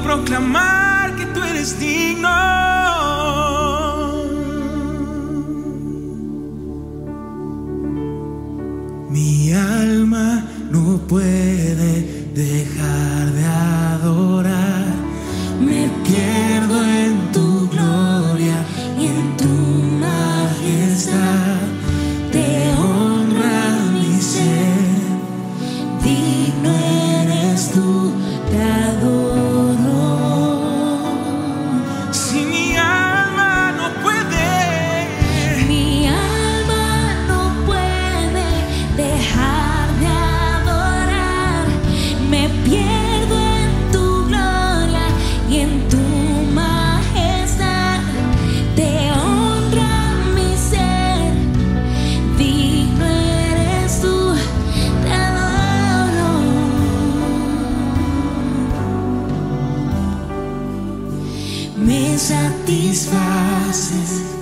proclamar que tú eres Dios. satisfaces.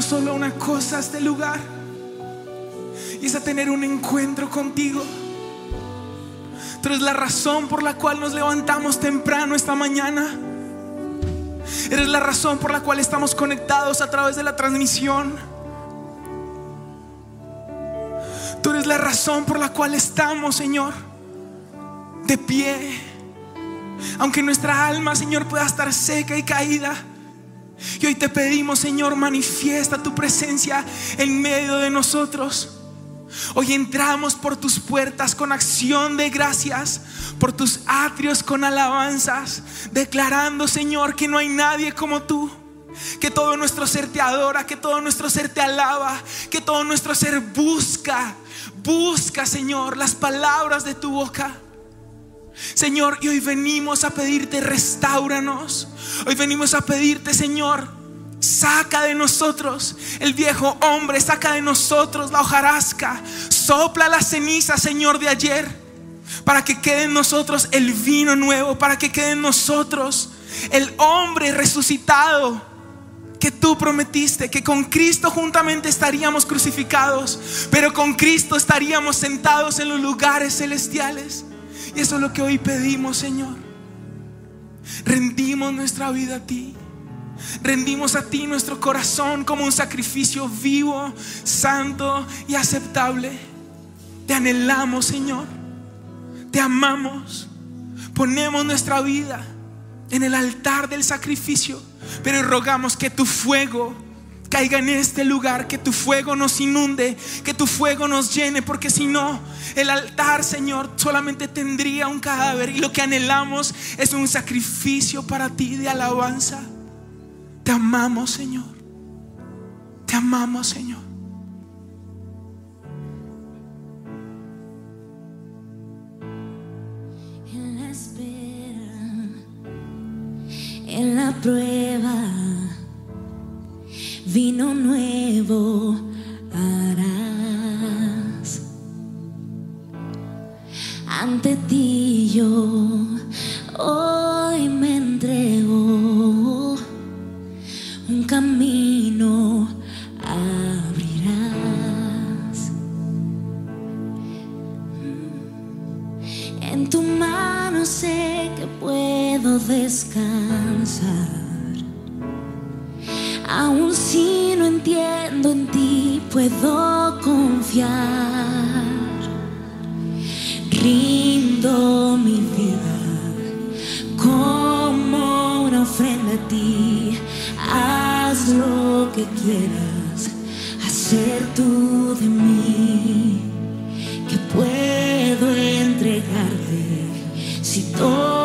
Solo una cosa a este lugar. Y es a tener un encuentro contigo. Tú eres la razón por la cual nos levantamos temprano esta mañana. Eres la razón por la cual estamos conectados a través de la transmisión. Tú eres la razón por la cual estamos, Señor, de pie. Aunque nuestra alma, Señor, pueda estar seca y caída. Y hoy te pedimos, Señor, manifiesta tu presencia en medio de nosotros. Hoy entramos por tus puertas con acción de gracias, por tus atrios con alabanzas, declarando, Señor, que no hay nadie como tú. Que todo nuestro ser te adora, que todo nuestro ser te alaba, que todo nuestro ser busca, busca, Señor, las palabras de tu boca. Señor, y hoy venimos a pedirte, restauranos. Hoy venimos a pedirte, Señor, saca de nosotros el viejo hombre, saca de nosotros la hojarasca, sopla la ceniza, Señor, de ayer, para que quede en nosotros el vino nuevo, para que quede en nosotros el hombre resucitado que tú prometiste, que con Cristo juntamente estaríamos crucificados, pero con Cristo estaríamos sentados en los lugares celestiales. Y eso es lo que hoy pedimos, Señor. Rendimos nuestra vida a ti. Rendimos a ti nuestro corazón como un sacrificio vivo, santo y aceptable. Te anhelamos, Señor. Te amamos. Ponemos nuestra vida en el altar del sacrificio, pero rogamos que tu fuego caiga en este lugar, que tu fuego nos inunde, que tu fuego nos llene, porque si no, el altar, Señor, solamente tendría un cadáver y lo que anhelamos es un sacrificio para ti de alabanza. Te amamos, Señor. Te amamos, Señor. En la espera, en la prueba, vino nuevo harás. Ante ti yo hoy me entrego, un camino abrirás. En tu mano sé que puedo descansar. Aun si no entiendo en ti, puedo confiar. Rindo mi vida como una ofrenda a ti. Haz lo que quieras hacer tú de mí que puedo entregarte si todo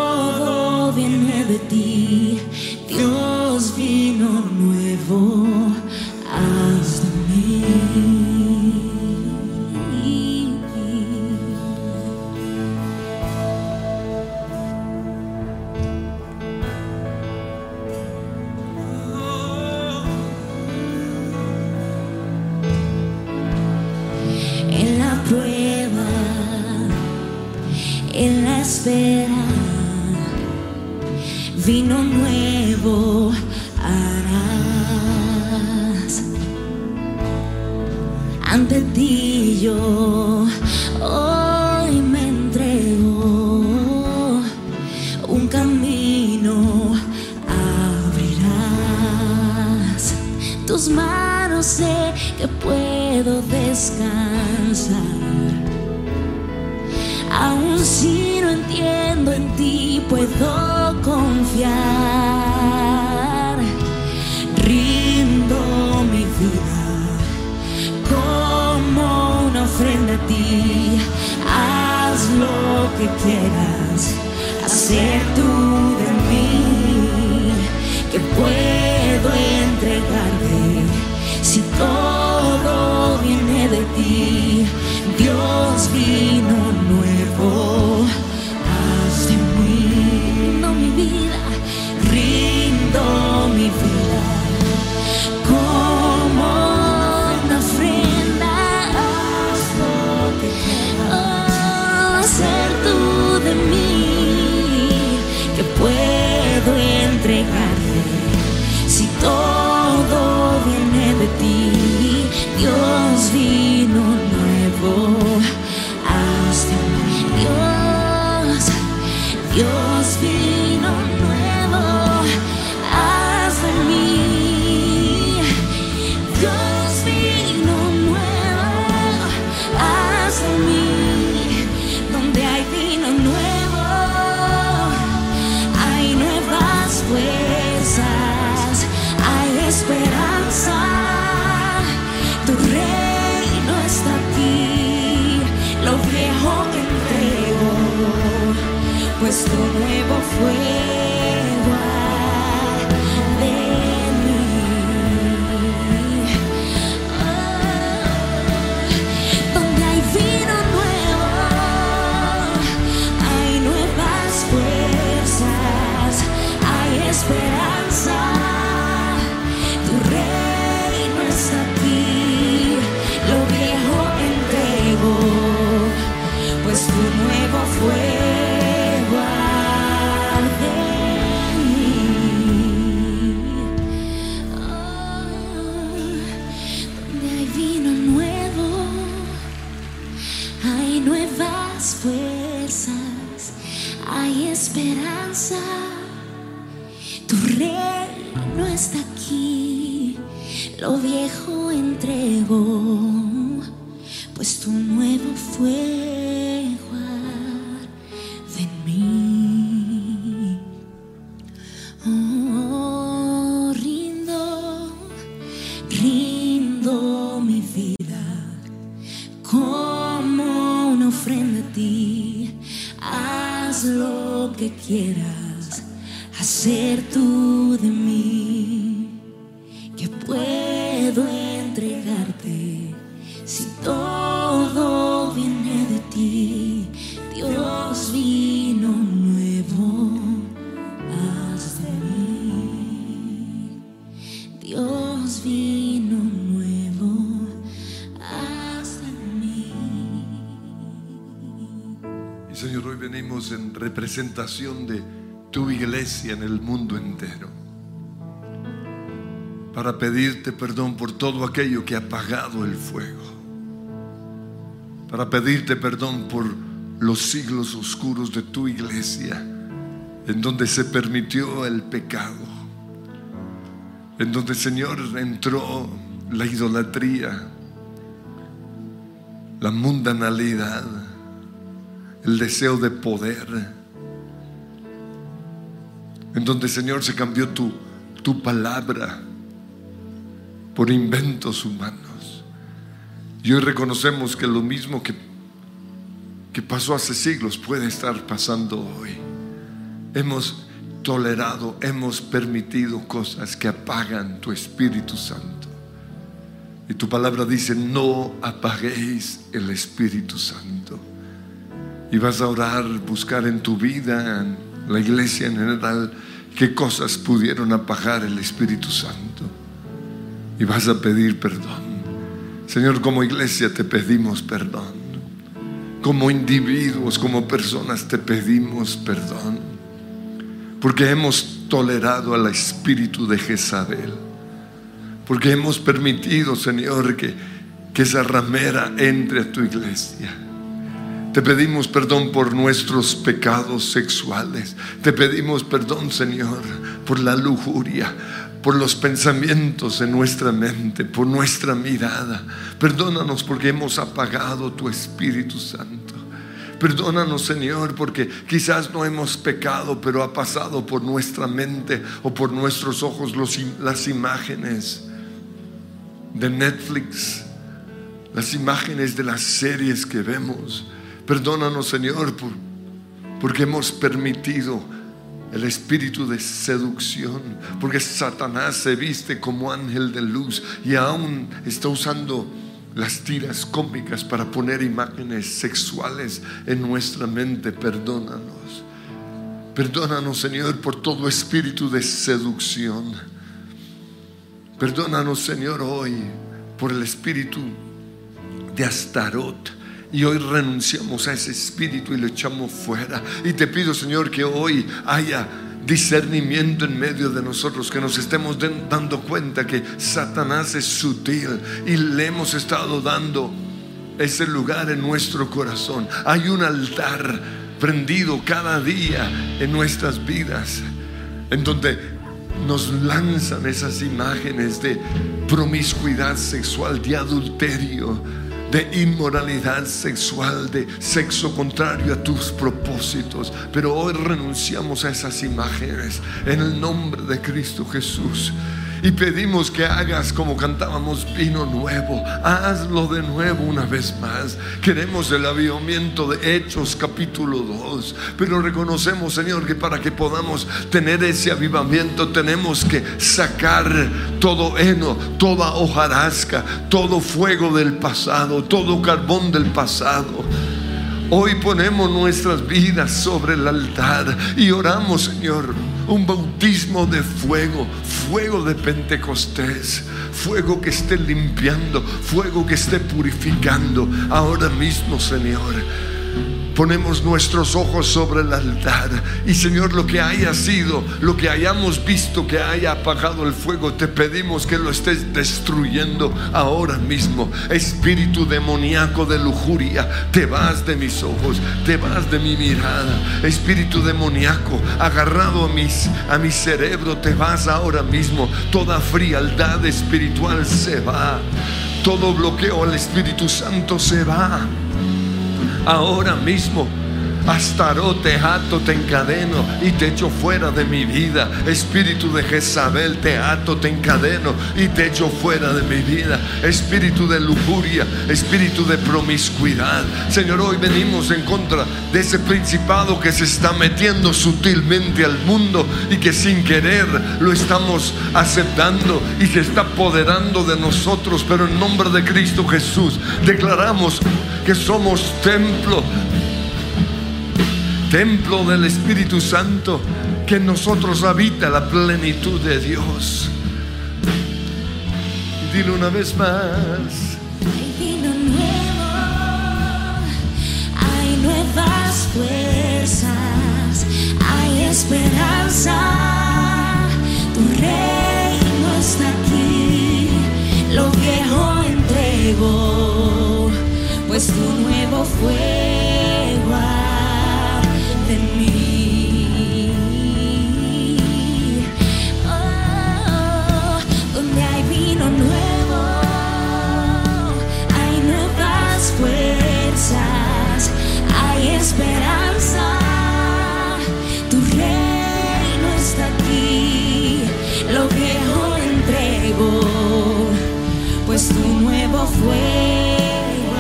que puedo entregarte si todo viene de ti. Dios mi vida como una ofrenda a ti. Haz lo que quieras hacer tú de mí. De tu iglesia en el mundo entero. Para pedirte perdón por todo aquello que ha apagado el fuego. Para pedirte perdón por los siglos oscuros de tu iglesia, en donde se permitió el pecado. En donde, Señor, entró la idolatría, la mundanalidad el deseo de poder, en donde Señor se cambió tu, tu palabra por inventos humanos. Y hoy reconocemos que lo mismo que, que pasó hace siglos puede estar pasando hoy. Hemos tolerado, hemos permitido cosas que apagan tu Espíritu Santo. Y tu palabra dice, no apaguéis el Espíritu Santo. Y vas a orar, buscar en tu vida, la iglesia en general, qué cosas pudieron apagar el Espíritu Santo. Y vas a pedir perdón. Señor, como iglesia te pedimos perdón. Como individuos, como personas te pedimos perdón. Porque hemos tolerado al espíritu de Jezabel. Porque hemos permitido, Señor, que, que esa ramera entre a tu iglesia. Te pedimos perdón por nuestros pecados sexuales. Te pedimos perdón, Señor, por la lujuria, por los pensamientos en nuestra mente, por nuestra mirada. Perdónanos porque hemos apagado tu Espíritu Santo. Perdónanos, Señor, porque quizás no hemos pecado, pero ha pasado por nuestra mente o por nuestros ojos las imágenes de Netflix, las imágenes de las series que vemos. Perdónanos, Señor, por, porque hemos permitido el espíritu de seducción, porque Satanás se viste como ángel de luz y aún está usando las tiras cómicas para poner imágenes sexuales en nuestra mente. Perdónanos. Perdónanos, Señor, por todo espíritu de seducción. Perdónanos, Señor, hoy por el espíritu de Astarot. Y hoy renunciamos a ese espíritu y lo echamos fuera. Y te pido, Señor, que hoy haya discernimiento en medio de nosotros, que nos estemos dando cuenta que Satanás es sutil y le hemos estado dando ese lugar en nuestro corazón. Hay un altar prendido cada día en nuestras vidas, en donde nos lanzan esas imágenes de promiscuidad sexual, de adulterio, de inmoralidad sexual, de sexo contrario a tus propósitos. Pero hoy renunciamos a esas imágenes en el nombre de Cristo Jesús. Y pedimos que hagas como cantábamos vino nuevo. Hazlo de nuevo una vez más. Queremos el avivamiento de Hechos capítulo 2. Pero reconocemos, Señor, que para que podamos tener ese avivamiento tenemos que sacar todo heno, toda hojarasca, todo fuego del pasado, todo carbón del pasado. Hoy ponemos nuestras vidas sobre el altar y oramos, Señor, un bautismo de fuego, fuego de Pentecostés, fuego que esté limpiando, fuego que esté purificando. Ahora mismo, Señor ponemos nuestros ojos sobre el altar. Y Señor, lo que haya sido, lo que hayamos visto que haya apagado el fuego, te pedimos que lo estés destruyendo ahora mismo. Espíritu demoníaco de lujuria, te vas de mis ojos, te vas de mi mirada. Espíritu demoníaco, agarrado a, mis, a mi cerebro, te vas ahora mismo. Toda frialdad espiritual se va. Todo bloqueo al Espíritu Santo se va ahora mismo Astarote, ato, te encadeno y te echo fuera de mi vida. Espíritu de Jezabel, te ato, te encadeno y te echo fuera de mi vida. Espíritu de lujuria, espíritu de promiscuidad. Señor, hoy venimos en contra de ese principado que se está metiendo sutilmente al mundo y que sin querer lo estamos aceptando y se está apoderando de nosotros. Pero en nombre de Cristo Jesús declaramos que somos templo templo del Espíritu Santo, que en nosotros habita la plenitud de Dios. Dile una vez más. Hay vino nuevo, hay nuevas fuerzas, hay esperanza. Tu reino está aquí, lo viejo entregó, pues tu nuevo fuego Tu reino está aquí, lo pues tu nuevo fuego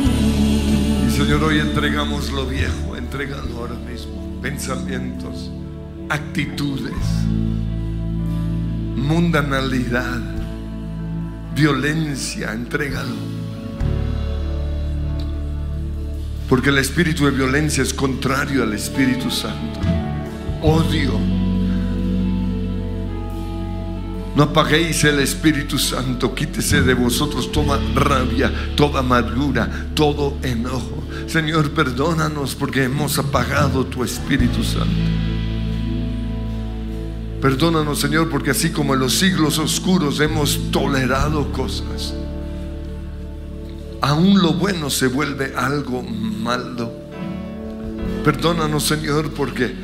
mí. Señor, hoy entregamos lo viejo, entregalo ahora mismo. Pensamientos, actitudes, mundanalidad, violencia, entrégalo. Porque el espíritu de violencia es contrario al Espíritu Santo. Odio. No apaguéis el Espíritu Santo, quítese de vosotros toda rabia, toda amargura, todo enojo. Señor, perdónanos porque hemos apagado tu Espíritu Santo. Perdónanos, Señor, porque así como en los siglos oscuros hemos tolerado cosas, aún lo bueno se vuelve algo malo. Perdónanos, Señor, porque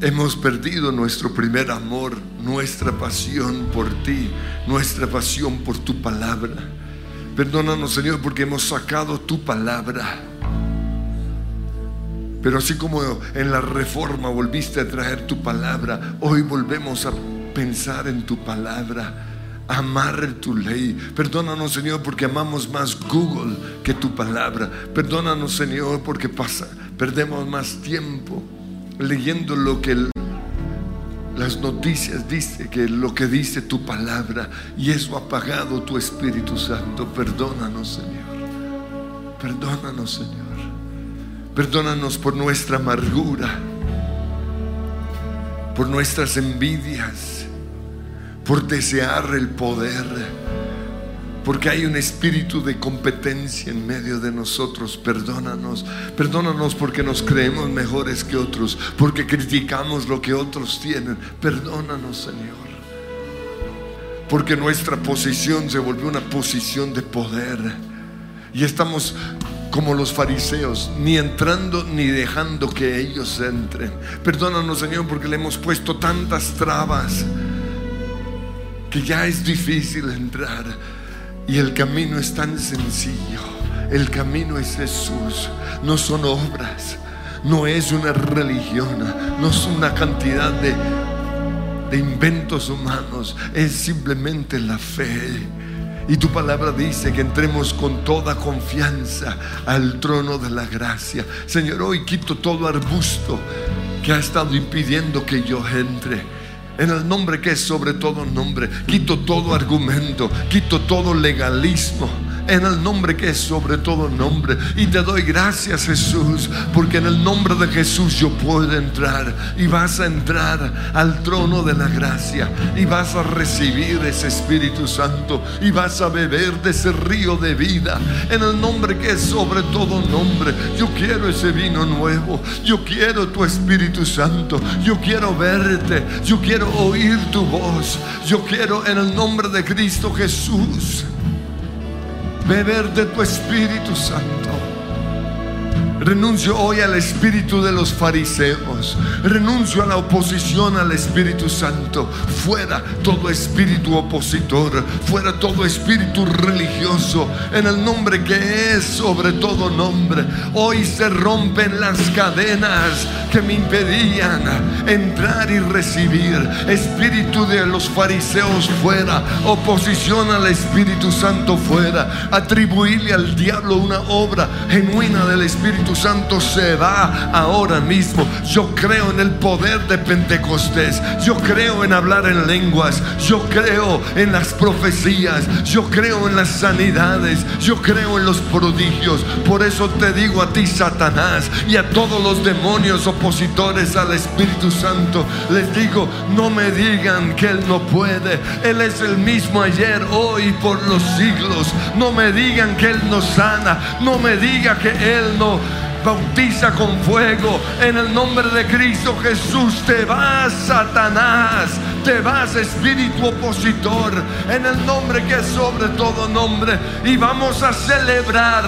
hemos perdido nuestro primer amor, nuestra pasión por ti, nuestra pasión por tu palabra. Perdónanos, Señor, porque hemos sacado tu palabra. Pero así como en la reforma volviste a traer tu palabra, hoy volvemos a pensar en tu palabra, amar tu ley. Perdónanos, Señor, porque amamos más Google que tu palabra. Perdónanos, Señor, porque pasa, perdemos más tiempo leyendo lo que las noticias dice que lo que dice tu palabra y eso ha apagado tu Espíritu Santo. Perdónanos, Señor. Perdónanos, Señor. Perdónanos por nuestra amargura, por nuestras envidias, por desear el poder, porque hay un espíritu de competencia en medio de nosotros. Perdónanos, perdónanos porque nos creemos mejores que otros, porque criticamos lo que otros tienen. Perdónanos, Señor. Porque nuestra posición se volvió una posición de poder. Y estamos como los fariseos, ni entrando ni dejando que ellos entren. Perdónanos, Señor, porque le hemos puesto tantas trabas que ya es difícil entrar. Y el camino es tan sencillo. El camino es Jesús. No son obras. No es una religión. No es una cantidad de de inventos humanos, es simplemente la fe. Y tu palabra dice que entremos con toda confianza al trono de la gracia. Señor, hoy quito todo arbusto que ha estado impidiendo que yo entre. En el nombre que es sobre todo nombre, quito todo argumento, quito todo legalismo en el nombre que es sobre todo nombre. Y te doy gracias Jesús, porque en el nombre de Jesús yo puedo entrar y vas a entrar al trono de la gracia y vas a recibir ese Espíritu Santo y vas a beber de ese río de vida en el nombre que es sobre todo nombre. Yo quiero ese vino nuevo, yo quiero tu Espíritu Santo, yo quiero verte, yo quiero oír tu voz, yo quiero en el nombre de Cristo Jesús beber de tu Espíritu Santo. Renuncio hoy al espíritu de los fariseos. Renuncio a la oposición al Espíritu Santo. Fuera todo espíritu opositor. Fuera todo espíritu religioso. En el nombre que es sobre todo nombre. Hoy se rompen las cadenas que me impedían entrar y recibir. Espíritu de los fariseos fuera. Oposición al Espíritu Santo fuera. Atribuirle al diablo una obra genuina del Espíritu Santo se va ahora mismo. Yo creo en el poder de Pentecostés. Yo creo en hablar en lenguas. Yo creo en las profecías. Yo creo en las sanidades. Yo creo en los prodigios. Por eso te digo a ti, Satanás, y a todos los demonios opositores al Espíritu Santo, les digo, no me digan que Él no puede. Él es el mismo ayer, hoy, por los siglos. No me digan que Él no sana. No me diga que Él no bautiza con fuego. En el nombre de Cristo Jesús te vas, Satanás. Te vas, espíritu opositor. En el nombre que es sobre todo nombre. Y vamos a celebrar.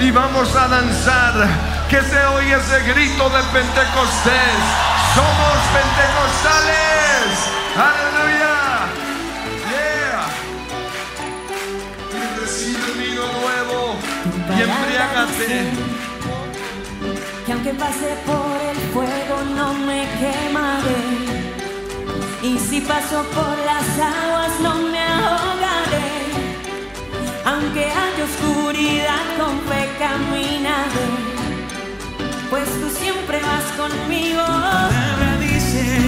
Y vamos a danzar. Que se oye ese grito de Pentecostés. Somos pentecostales. Aleluya. Yeah. Y recibe vino nuevo. Y embriágate aunque pase por el fuego no me quemaré. Y si paso por las aguas no me ahogaré. Aunque haya oscuridad con fe caminaré. Pues tú siempre vas conmigo. La dice,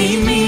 vida y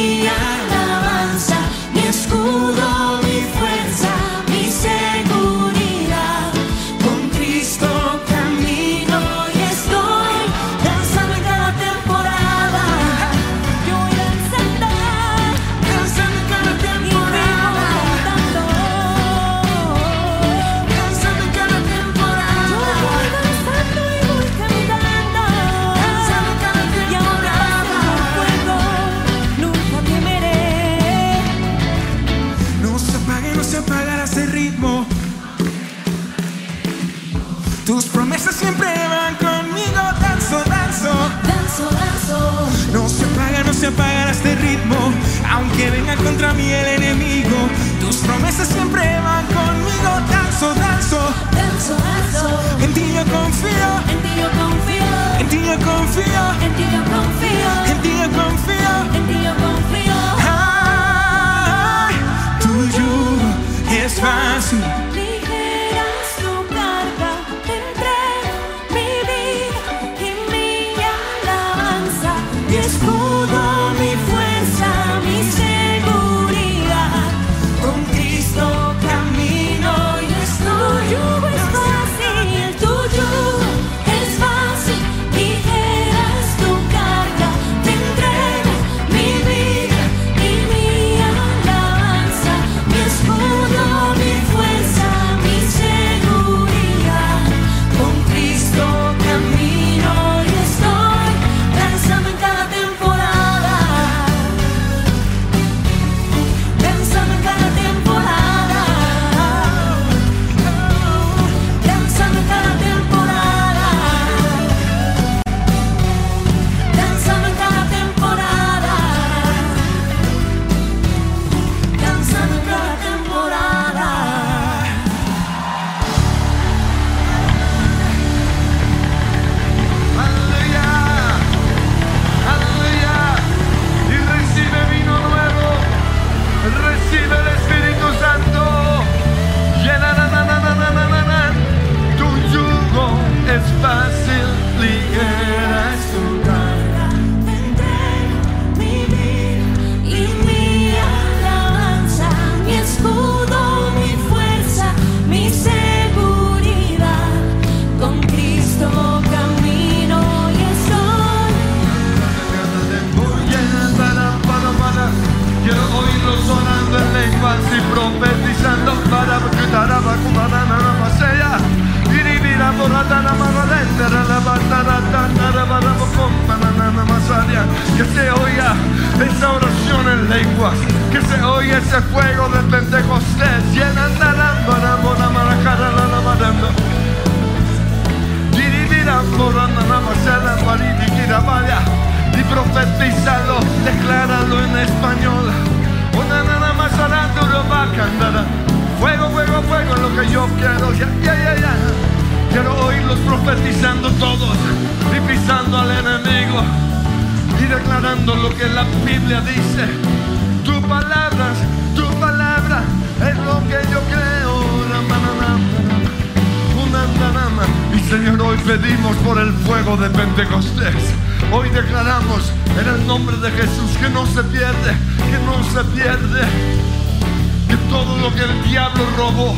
Todo lo que el diablo robó,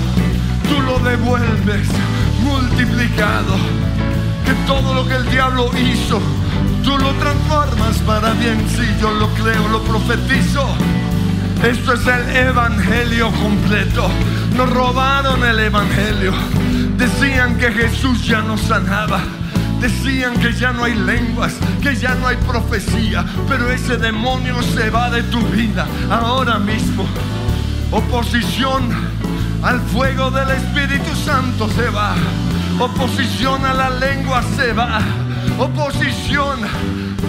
tú lo devuelves multiplicado. Que todo lo que el diablo hizo, tú lo transformas para bien. Si yo lo creo, lo profetizo. Esto es el Evangelio completo. Nos robaron el Evangelio. Decían que Jesús ya no sanaba. Decían que ya no hay lenguas, que ya no hay profecía. Pero ese demonio se va de tu vida ahora mismo. Oposición al fuego del Espíritu Santo se va. Oposición a la lengua se va. Oposición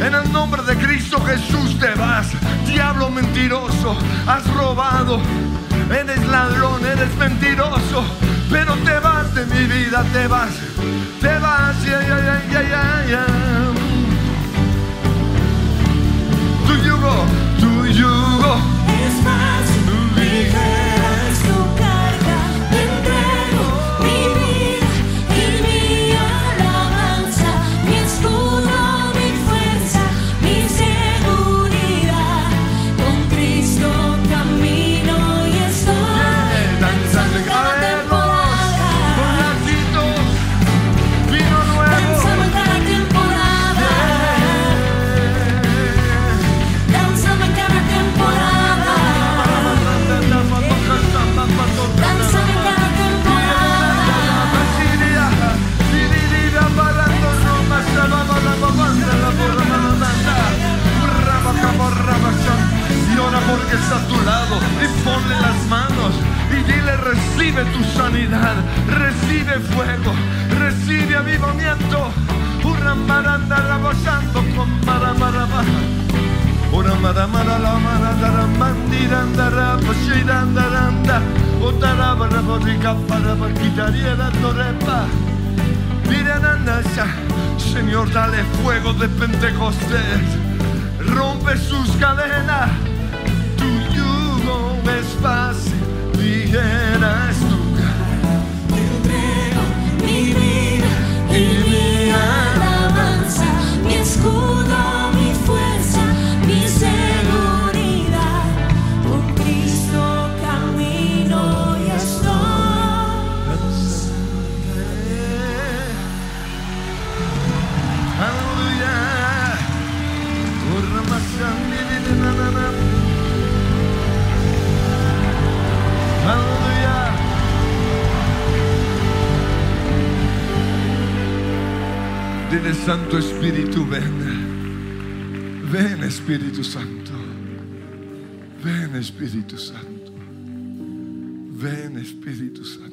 en el nombre de Cristo Jesús te vas. Diablo mentiroso, has robado. Eres ladrón, eres mentiroso. Pero te vas de mi vida, te vas. Te vas. Yeah, yeah, yeah, Tu yugo, tu yugo. Recibe tu sanidad, recibe fuego, recibe avivamiento. Uramaranda rabasando con maramaraba. Uramaramara la marandara mandiranda rapashirandaranda. Otarabara borrica para barquitaría la torepa. Señor, dale fuego de Pentecostés. Rompe sus cadenas. Tu yugo es fácil quieras tocar. Te entrego mi vida y mi alabanza, mi escudo. Ven Santo Espíritu, ven. Ven Espíritu Santo. Ven Espíritu Santo. Ven Espíritu Santo.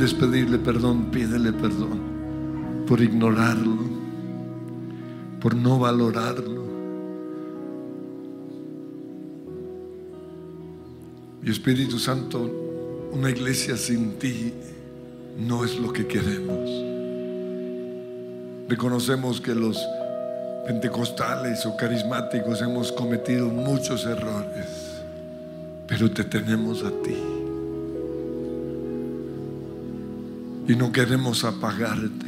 Quieres pedirle perdón, pídele perdón por ignorarlo, por no valorarlo. Y Espíritu Santo, una iglesia sin ti no es lo que queremos. Reconocemos que los pentecostales o carismáticos hemos cometido muchos errores, pero te tenemos a ti. Y no queremos apagarte.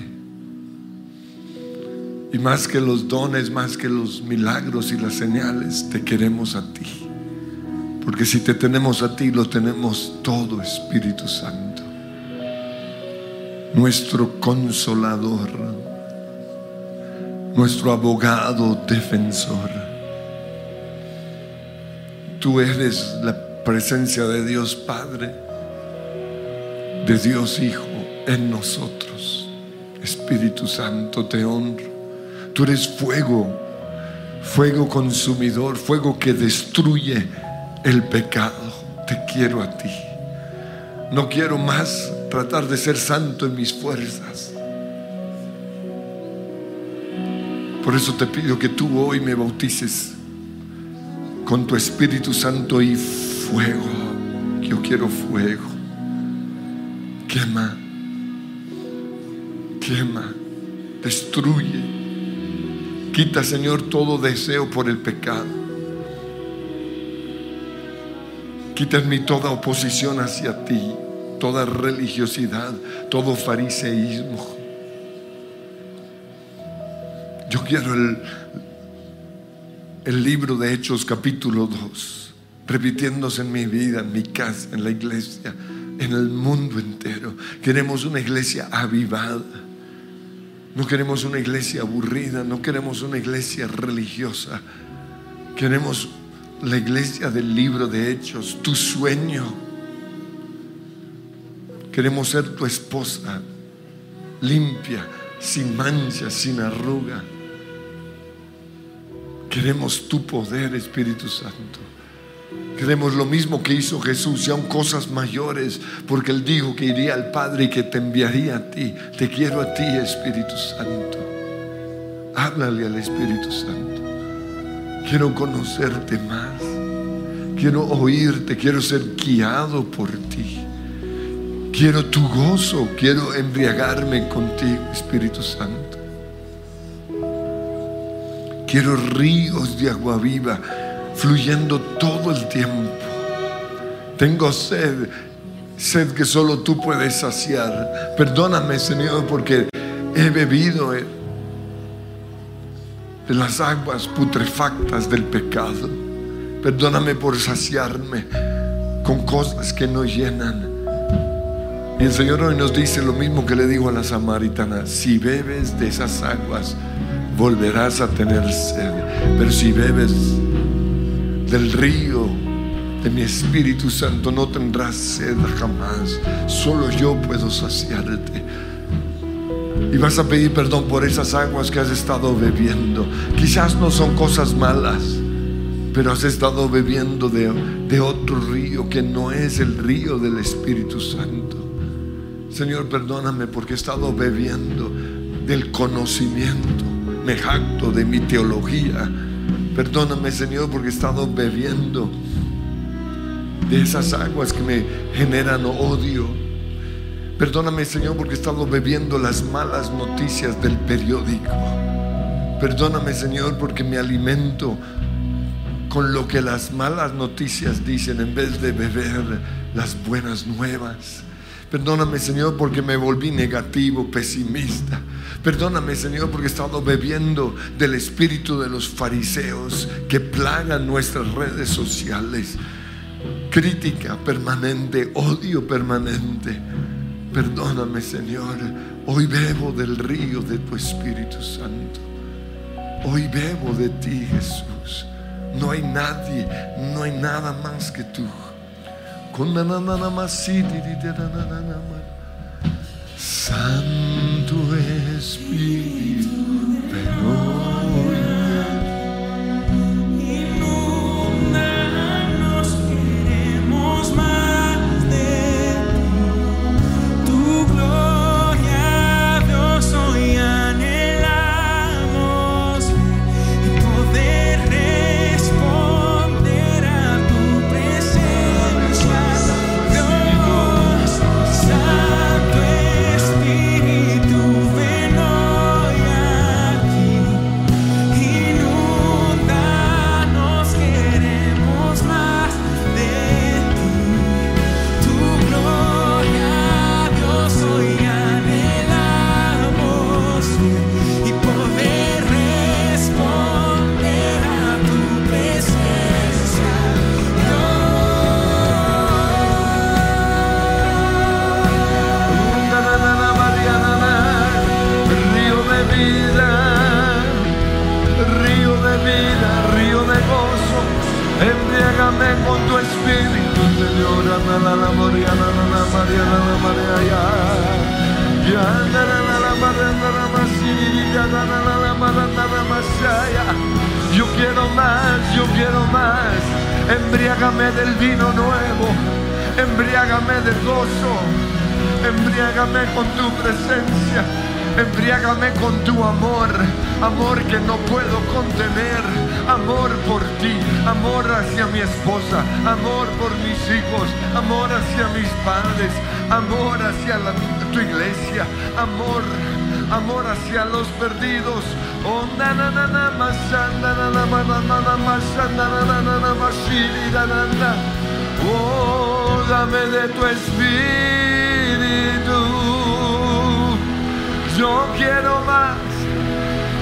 Y más que los dones, más que los milagros y las señales, te queremos a ti. Porque si te tenemos a ti, lo tenemos todo, Espíritu Santo. Nuestro consolador nuestro abogado defensor. Tú eres la presencia de Dios Padre, de Dios Hijo en nosotros. Espíritu Santo, te honro. Tú eres fuego, fuego consumidor, fuego que destruye el pecado. Te quiero a ti. No quiero más tratar de ser santo en mis fuerzas. Por eso te pido que tú hoy me bautices con tu Espíritu Santo y fuego. Yo quiero fuego. Quema, quema, destruye. Quita, Señor, todo deseo por el pecado. Quita en mí toda oposición hacia ti, toda religiosidad, todo fariseísmo. Yo quiero el, el libro de Hechos capítulo 2, repitiéndose en mi vida, en mi casa, en la iglesia, en el mundo entero. Queremos una iglesia avivada. No queremos una iglesia aburrida, no queremos una iglesia religiosa. Queremos la iglesia del libro de Hechos, tu sueño. Queremos ser tu esposa, limpia, sin mancha, sin arruga. Queremos tu poder, Espíritu Santo. Queremos lo mismo que hizo Jesús, y aún cosas mayores, porque Él dijo que iría al Padre y que te enviaría a ti. Te quiero a ti, Espíritu Santo. Háblale al Espíritu Santo. Quiero conocerte más. Quiero oírte, quiero ser guiado por ti. Quiero tu gozo, quiero embriagarme contigo, Espíritu Santo. Quiero ríos de agua viva fluyendo todo el tiempo. Tengo sed, sed que solo tú puedes saciar. Perdóname, Señor, porque he bebido de las aguas putrefactas del pecado. Perdóname por saciarme con cosas que no llenan. Y el Señor hoy nos dice lo mismo que le dijo a la samaritana, si bebes de esas aguas, volverás a tener sed. Pero si bebes del río de mi Espíritu Santo, no tendrás sed jamás. Solo yo puedo saciarte. Y vas a pedir perdón por esas aguas que has estado bebiendo. Quizás no son cosas malas, pero has estado bebiendo de, otro río que no es el río del Espíritu Santo. Señor, perdóname porque he estado bebiendo del conocimiento. Me jacto de mi teología. Perdóname, Señor, porque he estado bebiendo de esas aguas que me generan odio. Perdóname, Señor, porque he estado bebiendo las malas noticias del periódico. Perdóname, Señor, porque me alimento con lo que las malas noticias dicen en vez de beber las buenas nuevas. Perdóname, Señor, porque me volví negativo, pesimista. Perdóname, Señor, porque he estado bebiendo del espíritu de los fariseos que plagan nuestras redes sociales. Crítica permanente, odio permanente. Perdóname, Señor. Hoy bebo del río de tu Espíritu Santo. Hoy bebo de ti, Jesús. No hay nadie, no hay nada más que tú. Santo Espíritu, Inúndanos,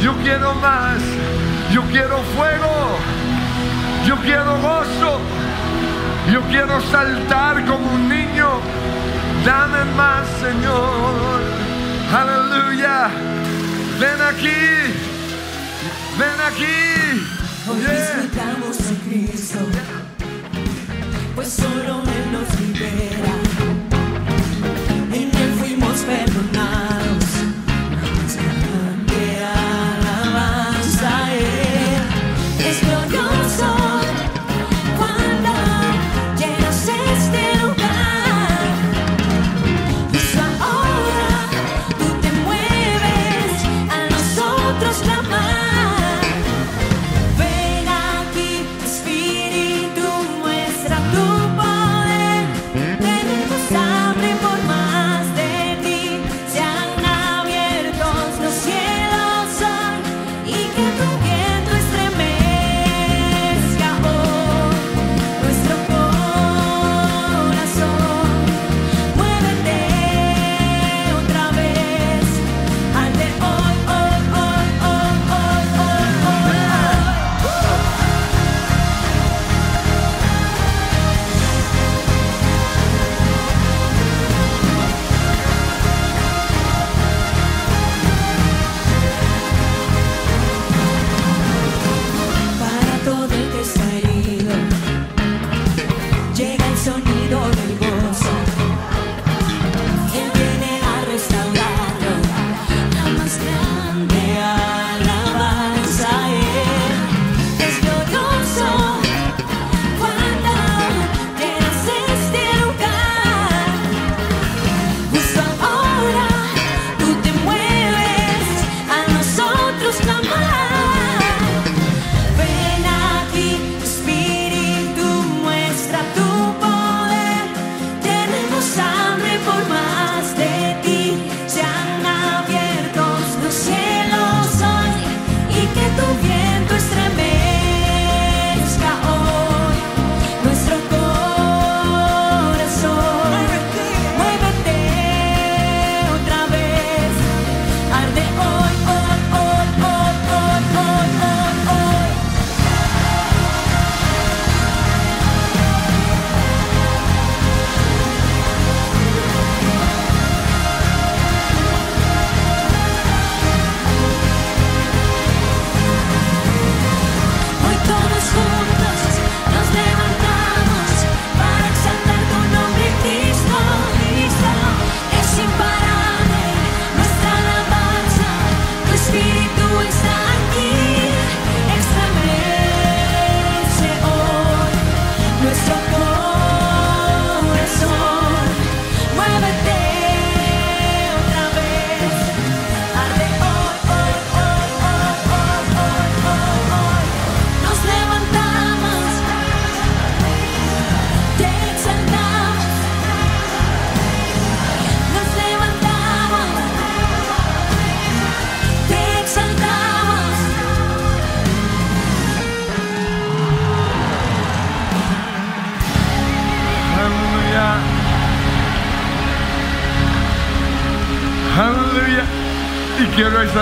yo quiero más, yo quiero fuego, yo quiero gozo, yo quiero saltar como un niño. Dame más, Señor. Aleluya. Ven aquí, ven aquí. Hoy Yeah. disfrutamos de Cristo, pues solo Él nos libera. En Él fuimos perdonados.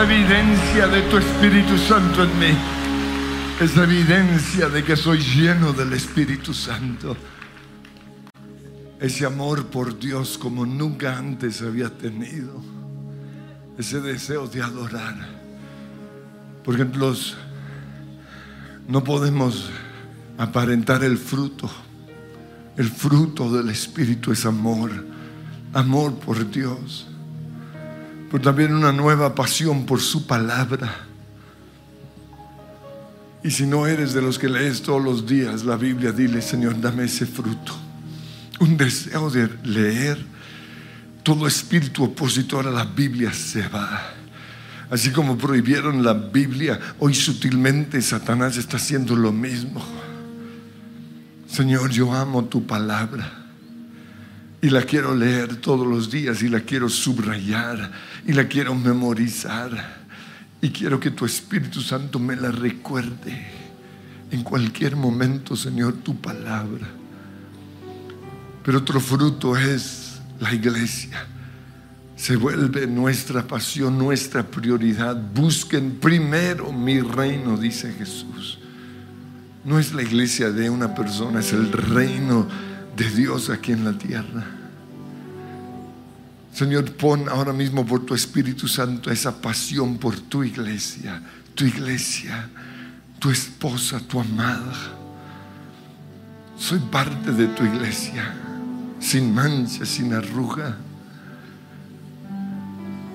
Evidencia de tu Espíritu Santo en mí. Esa evidencia de que soy lleno del Espíritu Santo. Ese amor por Dios como nunca antes había tenido. Ese deseo de adorar. Porque los no podemos aparentar el fruto. El fruto del Espíritu es amor, amor por Dios, pero también una nueva pasión por su palabra. Y si no eres de los que lees todos los días la Biblia, dile, Señor, dame ese fruto. Un deseo de leer. Todo espíritu opositor a la Biblia se va. Así como prohibieron la Biblia, hoy sutilmente Satanás está haciendo lo mismo. Señor, yo amo tu palabra y la quiero leer todos los días y la quiero subrayar y la quiero memorizar y quiero que tu Espíritu Santo me la recuerde en cualquier momento, Señor, tu palabra. Pero otro fruto es la iglesia. Se vuelve nuestra pasión, nuestra prioridad. Busquen primero mi reino, dice Jesús. No es la iglesia de una persona, es el reino de Dios aquí en la tierra. Señor, pon ahora mismo por tu Espíritu Santo esa pasión por tu iglesia, tu iglesia, tu esposa, tu amada. Soy parte de tu iglesia, sin mancha, sin arruga.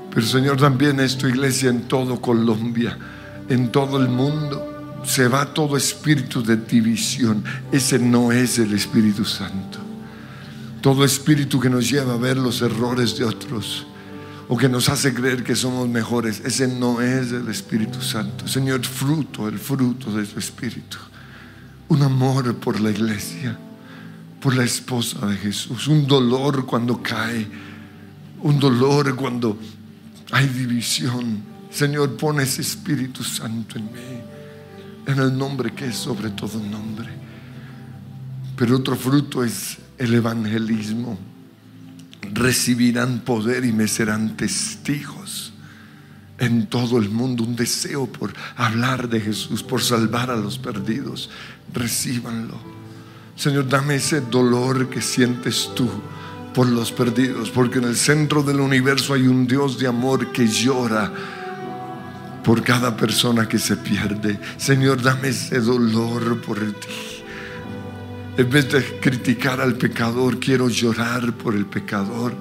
Pero Señor, también es tu iglesia en todo Colombia, en todo el mundo. Se va todo espíritu de división. Ese no es el Espíritu Santo. Todo espíritu que nos lleva a ver los errores de otros o que nos hace creer que somos mejores, ese no es el Espíritu Santo. Señor, fruto, el fruto de tu Espíritu. Un amor por la iglesia, por la esposa de Jesús. Un dolor cuando cae. Un dolor cuando hay división. Señor, pon ese Espíritu Santo en mí. En el nombre que es sobre todo nombre. Pero otro fruto es el evangelismo. Recibirán poder y me serán testigos en todo el mundo. Un deseo por hablar de Jesús, por salvar a los perdidos. Recíbanlo. Señor, dame ese dolor que sientes tú por los perdidos, porque en el centro del universo hay un Dios de amor que llora por cada persona que se pierde. Señor, dame ese dolor por ti. En vez de criticar al pecador, quiero llorar por el pecador.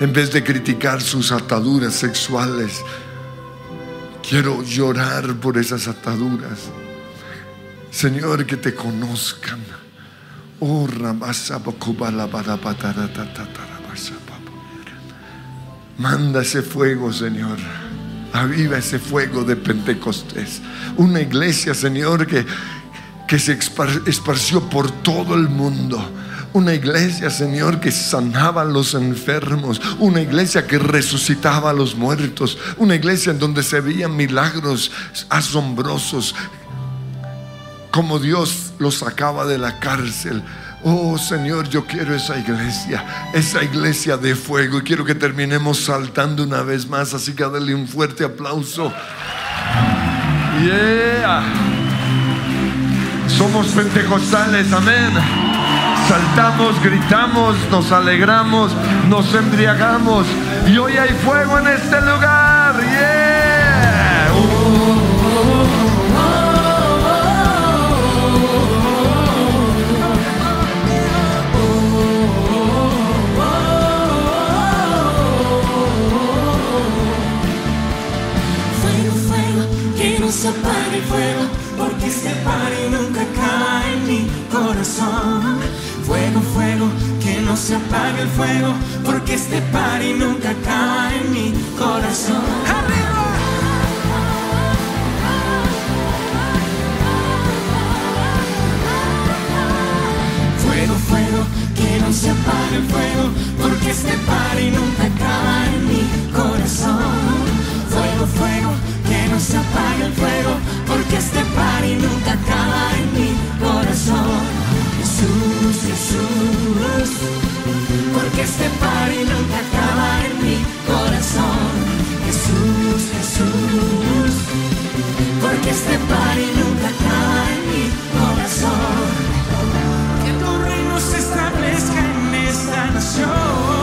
En vez de criticar sus ataduras sexuales, quiero llorar por esas ataduras. Señor, que te conozcan. Oh, Manda ese fuego, Señor. Aviva ese fuego de Pentecostés. Una iglesia, Señor, que, que se esparció por todo el mundo. Una iglesia, Señor, que sanaba a los enfermos. Una iglesia que resucitaba a los muertos. Una iglesia en donde se veían milagros asombrosos. Como Dios los sacaba de la cárcel Oh Señor, yo quiero esa iglesia, esa iglesia de fuego. Y quiero que terminemos saltando una vez más. Así que dale un fuerte aplauso. Yeah. Somos pentecostales, amén. Saltamos, gritamos, nos alegramos, nos embriagamos. Y hoy hay fuego en este lugar. Yeah. se apague el fuego, porque este y nunca cae en mi corazón. Fuego, fuego, que no se apague el fuego, porque este y nunca cae en mi corazón. ¡Arriba! Fuego, fuego, que no se apague el fuego, porque este y nunca cae en mi corazón. Fuego, fuego, que se apague el fuego, porque este party nunca acaba en mi corazón. Jesús, Jesús, porque este party nunca acaba en mi corazón. Jesús, Jesús, porque este party nunca acaba en mi corazón. Que tu reino se establezca en esta nación.